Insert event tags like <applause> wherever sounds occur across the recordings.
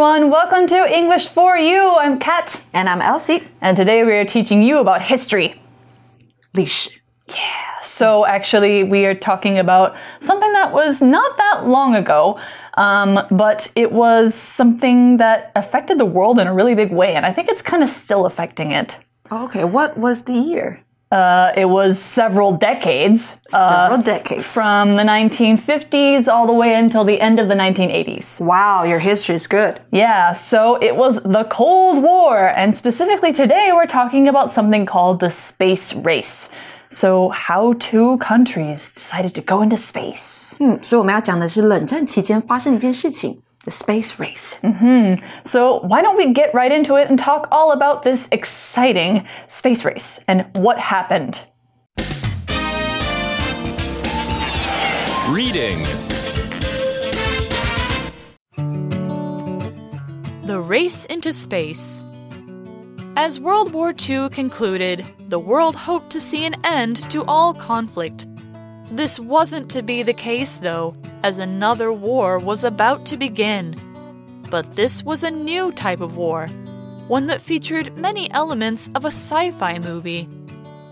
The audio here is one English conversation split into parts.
Everyone, welcome to English for You. I'm Kat. And I'm Elsie. And today we are teaching you about history. 历史 So actually, we are talking about something that was not that long ago, um, but it was something that affected the world in a really big way, and I think it's kind of still affecting it. Okay, what was the year? Uh, it was several decades. uh, Several decades. from the 1950s all the way until the end of the 1980s. Wow, your history is good. Yeah, so it was the Cold War, and specifically today we're talking about something called the space race. So, how two countries decided to go into space. 嗯，所以我们要讲的是冷战期间发生的一件事情 ，the space race。So, mm-hmm. why don't we get right into it and talk all about this exciting space race and what happened? Reading. The Race into Space. As World War II concluded, the world hoped to see an end to all conflict. This wasn't to be the case, though, as another war was about to begin. But this was a new type of war, one that featured many elements of a sci fi movie.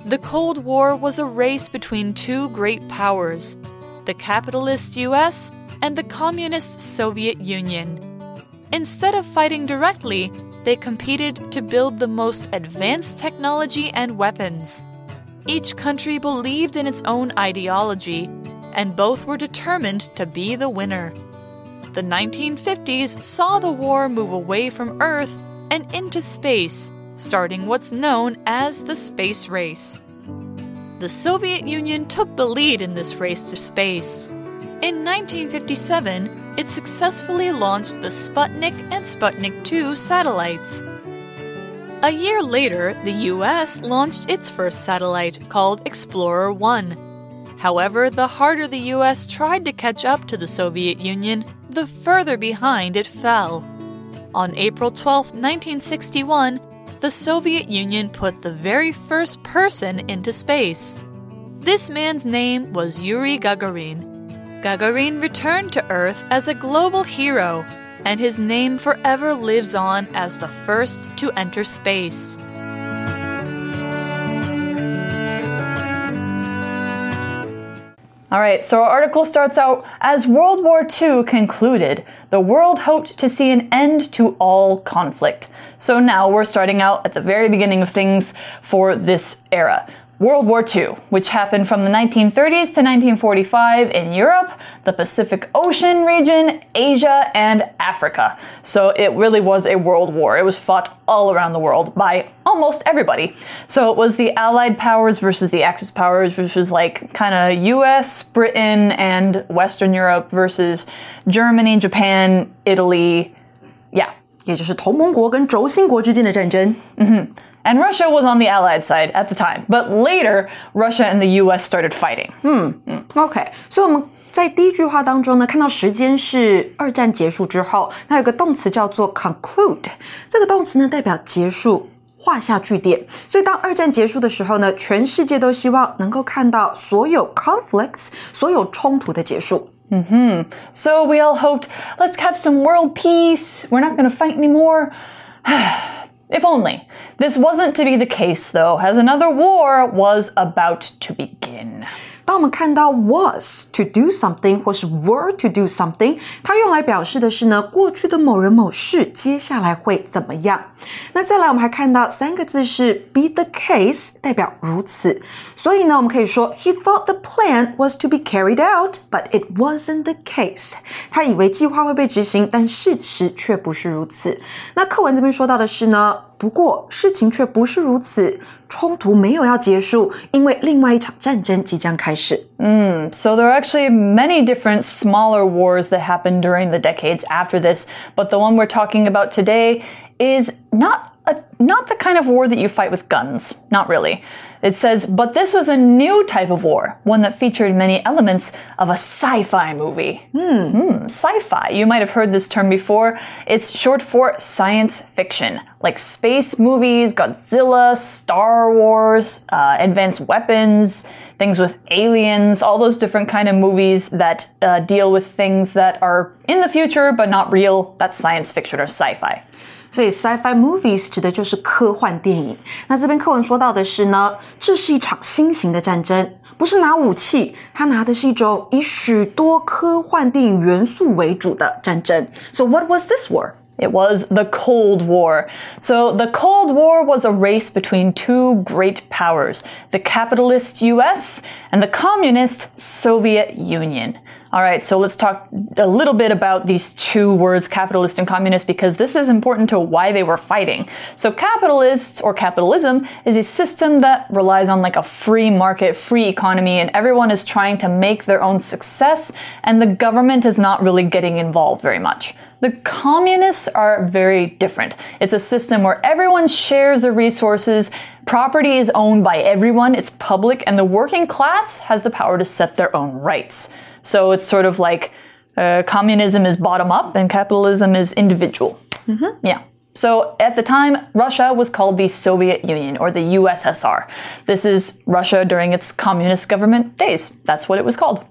The Cold War was a race between two great powers the capitalist US and the communist Soviet Union. Instead of fighting directly, they competed to build the most advanced technology and weapons. Each country believed in its own ideology, and both were determined to be the winner. The 1950s saw the war move away from Earth and into space, starting what's known as the space race. The Soviet Union took the lead in this race to space. In 1957, it successfully launched the Sputnik and Sputnik 2 satellites. A year later, the US launched its first satellite, called Explorer 1. However, the harder the US tried to catch up to the Soviet Union, the further behind it fell. On April 12, 1961, the Soviet Union put the very first person into space. This man's name was Yuri Gagarin. Gagarin returned to Earth as a global hero, and his name forever lives on as the first to enter space. All right, so our article starts out as World War II concluded, the world hoped to see an end to all conflict. So now we're starting out at the very beginning of things for this era. World War II, which happened from the 1930s to 1945 in Europe, the Pacific Ocean region, Asia, and Africa. So it really was a world war. It was fought all around the world by almost everybody. So it was the Allied powers versus the Axis powers, which was like kind of US, Britain, and Western Europe versus Germany, Japan, Italy. Yeah. 也就是同盟国跟轴心国之间的战争。 And Russia was on the Allied side at the time. But later, Russia and the US started fighting. OK，所以我们在第一句话当中呢，看到时间是二战结束之后，那有个动词叫做 conclude，这个动词呢代表结束。画下句点，所以当二战结束的时候呢，全世界都希望能够看到所有 conflicts，所有冲突的结束。 So we all hoped, let's have some world peace. We're not going to fight anymore. <sighs> <sighs> if only. This wasn't to be the case, though, as another war was about to begin. 当我们看到 was to do something 或是 were to do something，它用来表示的是呢过去的某人某事接下来会怎么样。那再来，我们还看到三个字是 be the case，代表如此。所以呢，我们可以说 he thought the plan was to be carried out，but it wasn't the case。他以为计划会被执行，但事实却不是如此。那课文这边说到的是呢。不过，事情却不是如此，冲突没有要结束，因为另外一场战争即将开始。 So there are actually many different smaller wars that happened during the decades after this, but the one we're talking about today is not a, not the kind of war that you fight with guns. Not really. It says, but this was a new type of war, one that featured many elements of a sci fi movie. Hmm, hmm sci fi. You might have heard this term before. It's short for science fiction, like space movies, Godzilla, Star Wars, uh, advanced weapons, things with aliens, all those different kind of movies that uh, deal with things that are in the future but not real. That's science fiction or sci fi. 所以 sci-fi movies 指的就是科幻电影。那这边课文说到的是呢，这是一场新型的战争，不是拿武器，它拿的是一种以许多科幻电影元素为主的战争。So what was this war? It was the Cold War. So the Cold War was a race between two great powers, the capitalist US and the communist Soviet Union. All right, so let's talk a little bit about these two words, capitalist and communist, because this is important to why they were fighting. So capitalist or capitalism is a system that relies on like a free market, free economy, and everyone is trying to make their own success, and the government is not really getting involved very much. The communists are very different. It's a system where everyone shares the resources, property is owned by everyone, it's public, and the working class has the power to set their own rights. So it's sort of like uh, communism is bottom up and capitalism is individual. Mm-hmm. Yeah. So at the time, Russia was called the Soviet Union or the USSR. This is Russia during its communist government days. That's what it was called.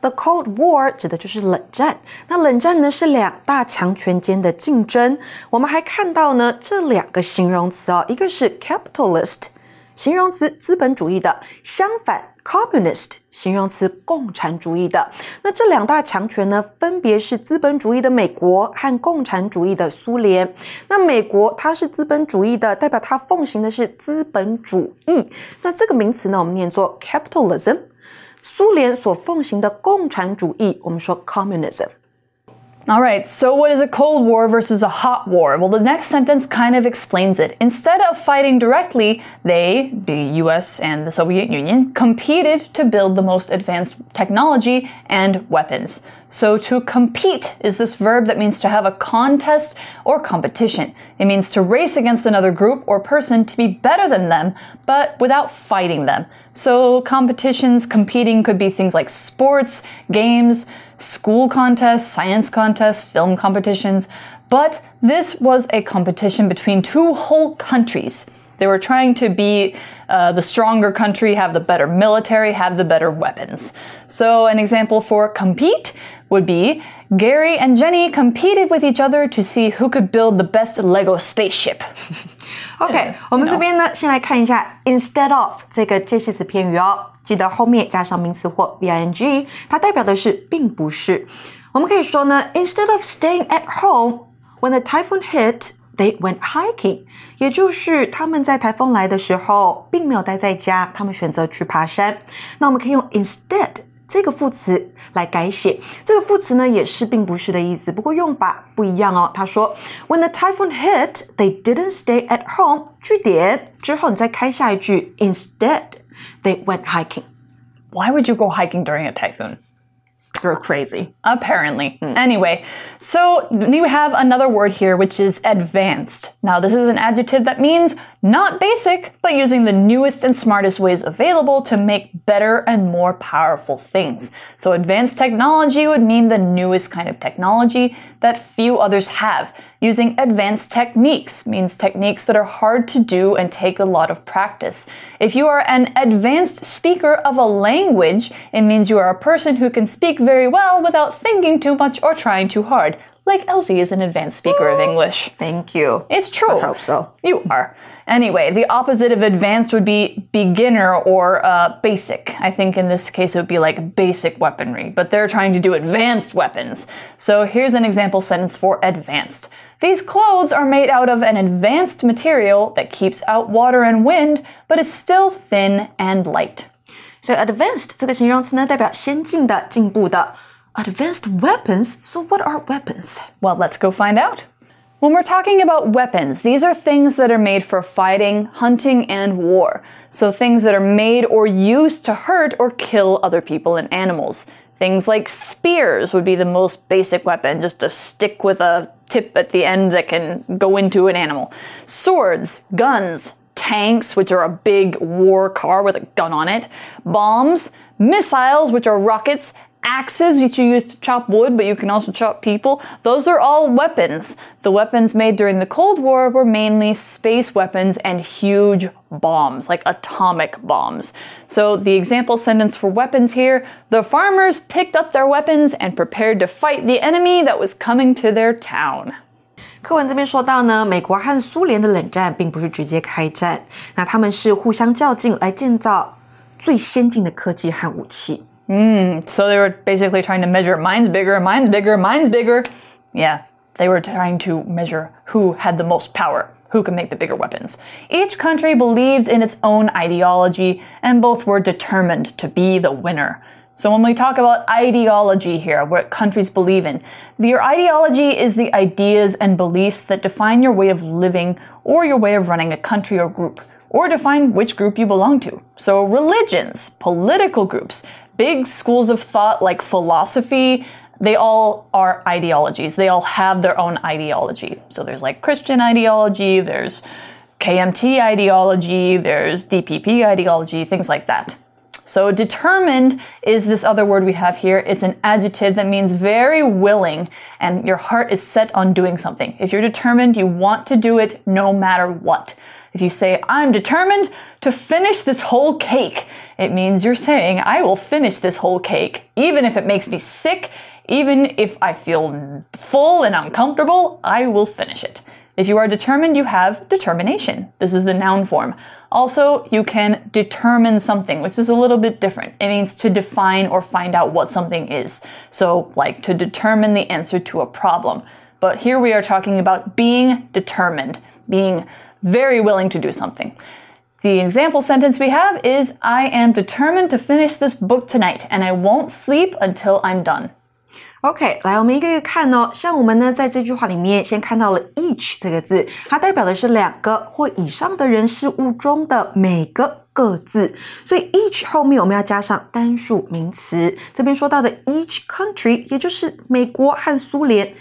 The Cold War 指的就是冷战。那冷战呢是两大强权间的竞争。我们还看到呢这两个形容词哦，一个是 capitalist，形容词资本主义的，相反 communist 形容词共产主义的。那这两大强权呢，分别是资本主义的美国和共产主义的苏联。那美国它是资本主义的，代表它奉行的是资本主义。那这个名词呢，我们念作 capitalism。苏联所奉行的共产主义，我们说 communism。All right, so what is a Cold War versus a hot war? Well, the next sentence kind of explains it. Instead of fighting directly, they, the US and the Soviet Union, competed to build the most advanced technology and weapons. So to compete is this verb that means to have a contest or competition. It means to race against another group or person to be better than them, but without fighting them. So competitions, competing could be things like sports, games, school contests, science contests, film competitions, but this was a competition between two whole countries. They were trying to be uh, the stronger country, have the better military, have the better weapons. So, an example for compete would be Gary and Jenny competed with each other to see who could build the best Lego spaceship. OK，我<laughs> 们这边呢，先来看一下 <laughs> instead of 这个介系词片语哦。 记得后面加上名词或 ing，它代表的是并不是。我们可以说呢，instead of staying at home when the typhoon hit。They went hiking，也就是他们在台风来的时候，并没有待在家，他们选择去爬山。那我们可以用 instead 这个副词来改写。这个副词呢，也是并不是的意思，不过用法不一样哦。他说，When the typhoon hit, they didn't stay at home。句点之后，你再开下一句，Instead。They went hiking. Why would you go hiking during a typhoon? You're crazy. Apparently. Mm. Anyway, so we have another word here, which is advanced. Now, this is an adjective that means not basic, but using the newest and smartest ways available to make better and more powerful things. So, advanced technology would mean the newest kind of technology that few others have. Using advanced techniques means techniques that are hard to do and take a lot of practice. If you are an advanced speaker of a language, it means you are a person who can speak very well without thinking too much or trying too hard Like Elsie is an advanced speaker of English. Thank you. It's true. I hope so. You are. Anyway, the opposite of advanced would be beginner or uh, basic. I think in this case it would be like basic weaponry, but they're trying to do advanced weapons. So here's an example sentence for advanced. These clothes are made out of an advanced material that keeps out water and wind, but is still thin and light. So advanced 这个形容词呢，代表先进的、进步的。 Advanced weapons. So what are weapons? Well, let's go find out. When we're talking about weapons, these are things that are made for fighting, hunting, and war. So things that are made or used to hurt or kill other people and animals. Things like spears would be the most basic weapon, just a stick with a tip at the end that can go into an animal. Swords, guns, tanks, which are a big war car with a gun on it, bombs, missiles, which are rockets, axes, which you use to chop wood, but you can also chop people. Those are all weapons. The weapons made during the Cold War were mainly space weapons and huge bombs, like atomic bombs. So the example sentence for weapons here the farmers picked up their weapons and prepared to fight the enemy that was coming to their town. 课文这边说到呢，美国和苏联的冷战并不是直接开战，那他们是互相较劲来建造最先进的科技和武器。 Mm, so they were basically trying to measure mine's bigger, mine's bigger, mine's bigger. Yeah, they were trying to measure who had the most power, who could make the bigger weapons. Each country believed in its own ideology, and both were determined to be the winner. So when we talk about ideology here, what countries believe in, your ideology is the ideas and beliefs that define your way of living or your way of running a country or group, or define which group you belong to. So religions, political groups, big schools of thought like philosophy, they all are ideologies. They all have their own ideology. So there's like Christian ideology, there's KMT ideology, there's DPP ideology, things like that. So determined is this other word we have here. It's an adjective that means very willing and your heart is set on doing something. If you're determined, you want to do it no matter what. If you say, I'm determined to finish this whole cake, it means you're saying, I will finish this whole cake, even if it makes me sick, even if I feel full and uncomfortable, I will finish it. If you are determined, you have determination. This is the noun form. Also, you can determine something, which is a little bit different. It means to define or find out what something is. So, like to determine the answer to a problem. But here we are talking about being determined, being very willing to do something. The example sentence we have is I am determined to finish this book tonight and I won't sleep until I'm done. OK，来，我们一个一个看哦。像我们呢，在这句话里面先看到了 each 这个字，它代表的是两个或以上的人事物中的每个各自，所以 each 后面我们要加上单数名词。这边说到的 each country，也就是美国和苏联。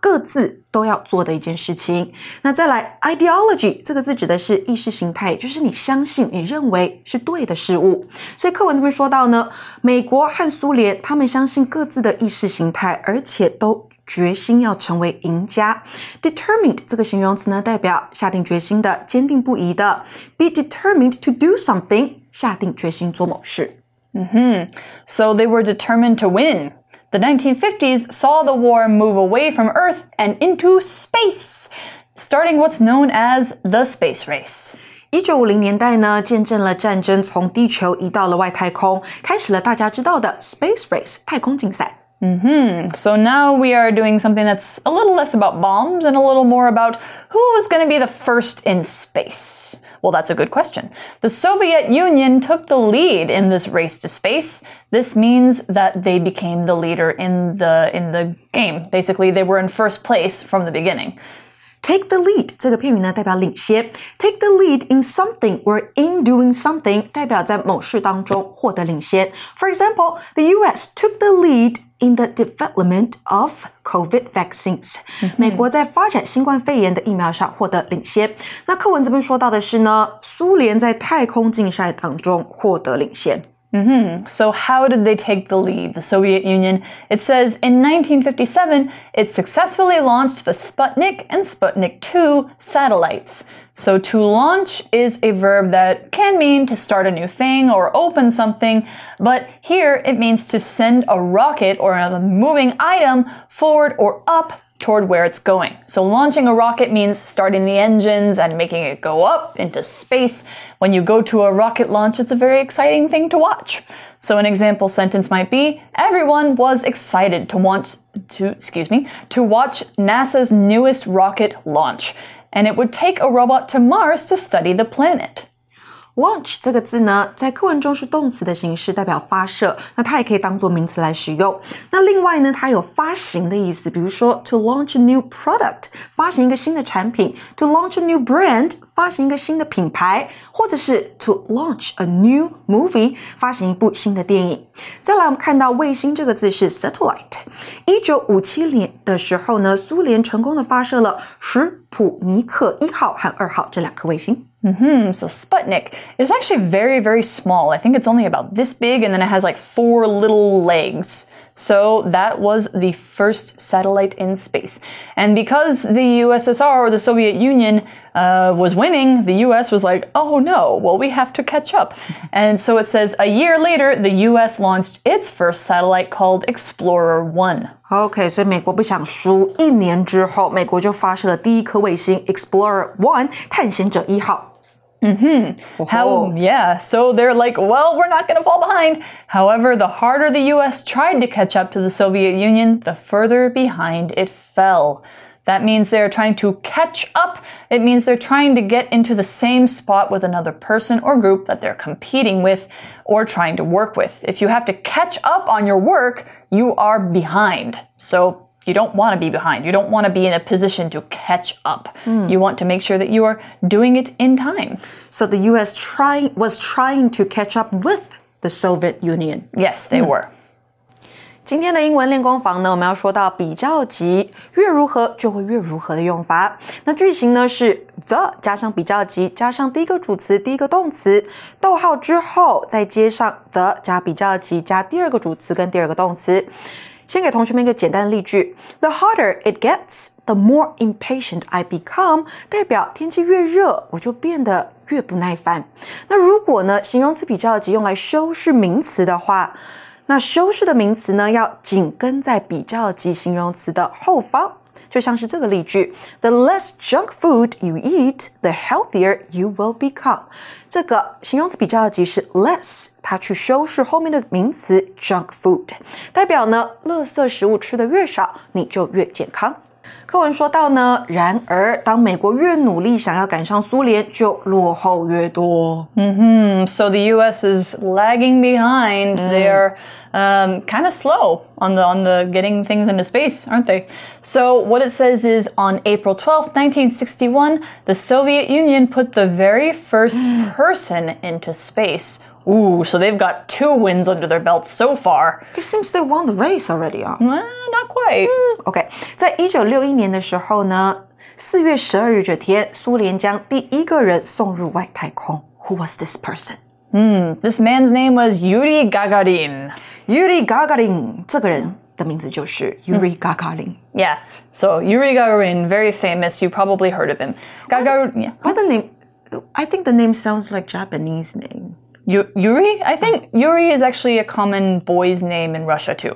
各自都要做的一件事情。那再来，ideology 这个字指的是意识形态，就是你相信、你认为是对的事物。所以课文这边说到呢，美国和苏联他们相信各自的意识形态，而且都决心要成为赢家。Determined 这个形容词呢，代表下定决心的、坚定不移的。Be determined to do something，下定决心做某事。嗯哼，So they were determined to win. The 1950s saw the war move away from Earth and into space, starting what's known as the space race. 一九五零年代呢，见证了战争从地球移到了外太空，开始了大家知道的 space race 太空竞赛。 Mm -hmm. So now we are doing something that's a little less about bombs and a little more about who is going to be the first in space. Well, that's a good question. The Soviet Union took the lead in this race to space. This means that they became the leader in the in the game. Basically, they were in first place from the beginning. Take the lead 这个片语呢，代表领先。Take the lead in something or in doing something，代表在某事当中获得领先。For example, the U.S. took the lead in the development of COVID vaccines。美国在发展新冠肺炎的疫苗上获得领先。那课文这边说到的是呢，苏联在太空竞赛当中获得领先。 Mm -hmm. So, how did they take the lead? The Soviet Union, it says in 1957, it successfully launched the Sputnik and Sputnik 2 satellites. So, to launch is a verb that can mean to start a new thing or open something, but here it means to send a rocket or a moving item forward or up toward where it's going. So launching a rocket means starting the engines and making it go up into space. When you go to a rocket launch, it's a very exciting thing to watch. So an example sentence might be, everyone was excited to want to, excuse me, to watch NASA's newest rocket launch. And it would take a robot to Mars to study the planet. Launch 这个字呢，在课文中是动词的形式，代表发射。那它也可以当做名词来使用。那另外呢，它有发行的意思，比如说 to launch a new product，发行一个新的产品；to launch a new brand，发行一个新的品牌；或者是 to launch a new movie，发行一部新的电影。再来，我们看到卫星这个字是 satellite。一九五七年的时候呢，苏联成功的发射了史普尼克一号和二号这两颗卫星。Hmm, so Sputnik is actually very, very small. I think it's only about this big, and then it has like four little legs. So that was the first satellite in space. And because the USSR or the Soviet Union uh, was winning, the US was like, oh no, well, we have to catch up. <laughs> and so it says a year later, the US launched its first satellite called Explorer 1. OK，所以美国不想输，一年之后，美国就发射了第一颗卫星 Explorer One 探险者一号。 Mm-hmm. How, yeah. So they're like, well, we're not going to fall behind. However, the harder the US tried to catch up to the Soviet Union, the further behind it fell. That means they're trying to catch up. It means they're trying to get into the same spot with another person or group that they're competing with or trying to work with. If you have to catch up on your work, you are behind. So you don't want to be behind. You don't want to be in a position to catch up. Mm. You want to make sure that you are doing it in time. So the US trying was trying to catch up with the Soviet Union. Yes, they mm. were. 今天的英文练功房呢，我们要说到比较级，越如何就会越如何的用法。那句型呢是 the 加上比较级，加上第一个主词，第一个动词，逗号之后再接上 the 加比较级加第二个主词跟第二个动词。 先给同学们一个简单的例句：The harder it gets, the more impatient I become。代表天气越热，我就变得越不耐烦。那如果呢，形容词比较级用来修饰名词的话，那修饰的名词呢，要紧跟在比较级形容词的后方。就像是这个例句：The less junk food you eat, the healthier you will become。这个形容词比较级是 less，它去修饰后面的名词 junk food，代表呢，垃圾食物吃的越少，你就越健康。课文说到呢，然而当美国越努力想要赶上苏联，就落后越多。嗯哼，So the U.S. is lagging behind. They're um, kind of slow on the on the getting things into space, aren't they? So what it says is on April 12th, 1961, the Soviet Union put the very first <gasps> person into space. Ooh, so they've got two wins under their belt so far. It seems they won the race already. Huh? Well, not quite. OK，在一九六一年的时候呢，四月十二日这天，苏联将第一个人送入外太空。Who was this person? Hmm, this man's name was Yuri Gagarin. Yuri Gagarin 这个人的名字就是 Yuri Gagarin. Yeah, so Yuri Gagarin, very famous. You probably heard of him. Gagarin. Yeah. What the name? I think the name sounds like Japanese name. Yuri? I think Yuri is actually a common boy's name in Russia too.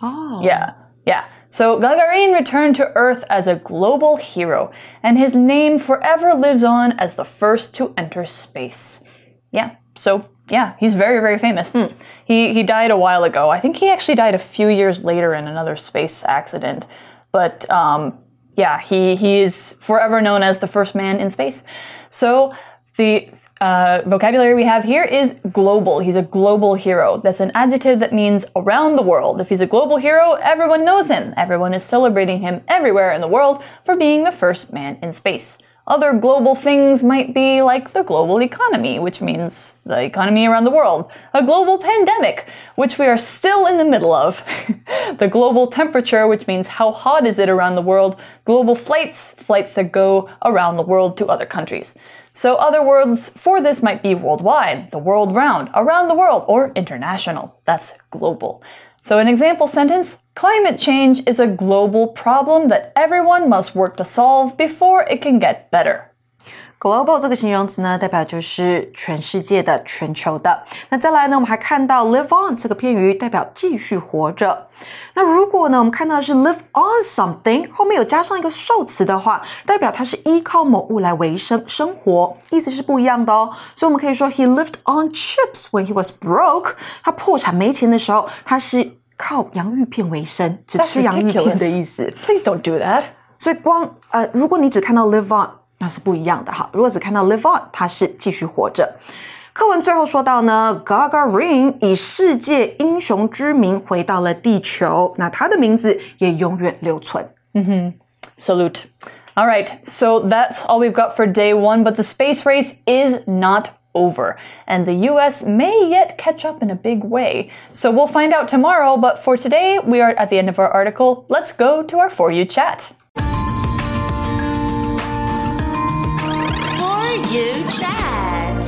Oh. Yeah, yeah. So Gagarin returned to Earth as a global hero, and his name forever lives on as the first to enter space. Yeah, so yeah, he's very, very famous. Mm. He, he died a while ago. I think he actually died a few years later in another space accident. But um, yeah, he, he is forever known as the first man in space. So the uh, vocabulary we have here is global. He's a global hero. That's an adjective that means around the world. If he's a global hero, everyone knows him. Everyone is celebrating him everywhere in the world for being the first man in space. Other global things might be like the global economy, which means the economy around the world. A global pandemic, which we are still in the middle of. <laughs> the global temperature, which means how hot is it around the world. Global flights, flights that go around the world to other countries. So other words for this might be worldwide, the world round, around the world, or international. That's global. So an example sentence, climate change is a global problem that everyone must work to solve before it can get better. Global 这个形容词呢，代表就是全世界的、全球的。那再来呢，我们还看到 live on 这个片语，代表继续活着。那如果呢，我们看到的是 live on something，后面有加上一个受词的话，代表它是依靠某物来维生、生活，意思是不一样的哦。所以我们可以说 he lived on chips when he was broke。他破产没钱的时候，他是靠洋芋片为生，只吃洋芋片的意思。Please don't do that。所以光呃，如果你只看到 live on。那是不一样的哈。如果只看到 live on，它是继续活着。 课文最后说到呢，Gagarin 以世界英雄之名回到了地球，那他的名字也永远留存。 Salute. All right, so that's all we've got for day one, but the space race is not over, and the US may yet catch up in a big way. So we'll find out tomorrow, but for today, we are at the end of our article. Let's go to our For You chat. You chat.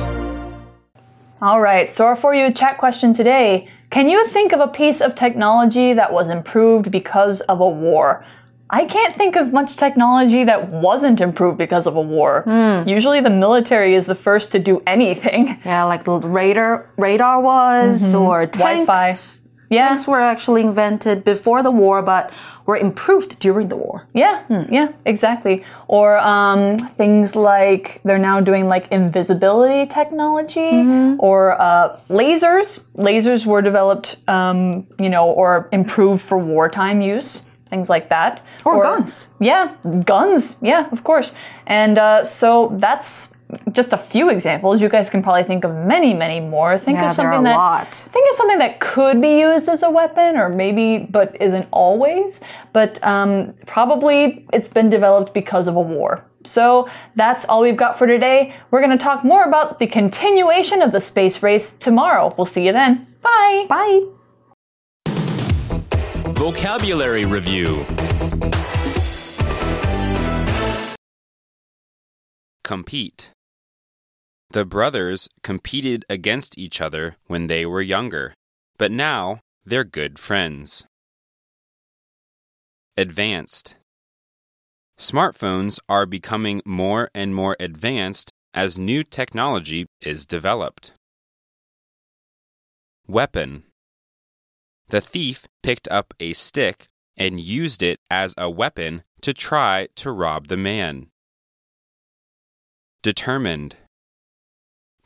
All right, so our For You chat question today Can you think of a piece of technology that was improved because of a war? I can't think of much technology that wasn't improved because of a war. Hmm. Usually the military is the first to do anything. <laughs> Yeah, like the radar radar was mm-hmm. or tanks. Wi-Fi. Yeah. Tanks were actually invented before the war, but were improved during the war. Yeah, yeah, exactly. Or um, things like they're now doing like invisibility technology or uh, lasers. Lasers were developed, um, you know, or improved for wartime use. Things like that. Or guns. Yeah, guns. Yeah, of course. And uh, so that's just a few examples. You guys can probably think of many, many more. Think Yeah, of there are something a that lot. think of something that could be used as a weapon, or maybe but isn't always. But um, probably it's been developed because of a war. So that's all we've got for today. We're going to talk more about the continuation of the space race tomorrow. We'll see you then. Bye. Bye. Vocabulary Review Compete. The brothers competed against each other when they were younger, but now they're good friends. Advanced. Smartphones are becoming more and more advanced as new technology is developed. Weapon. The thief picked up a stick and used it as a weapon to try to rob the man. Determined.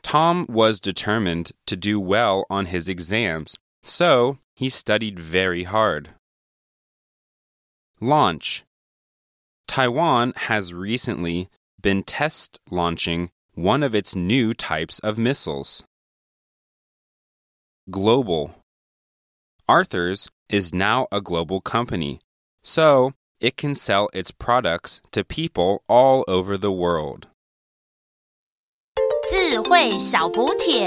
Tom was determined to do well on his exams, so he studied very hard. Launch. Taiwan has recently been test launching one of its new types of missiles. Global. Arthur's is now a global company, so it can sell its products to people all over the world. 智慧小补帖。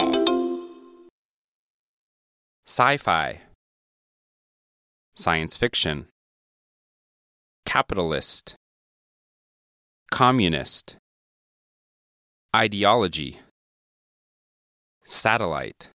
Sci fi, Science fiction, Capitalist, Communist, Ideology, Satellite.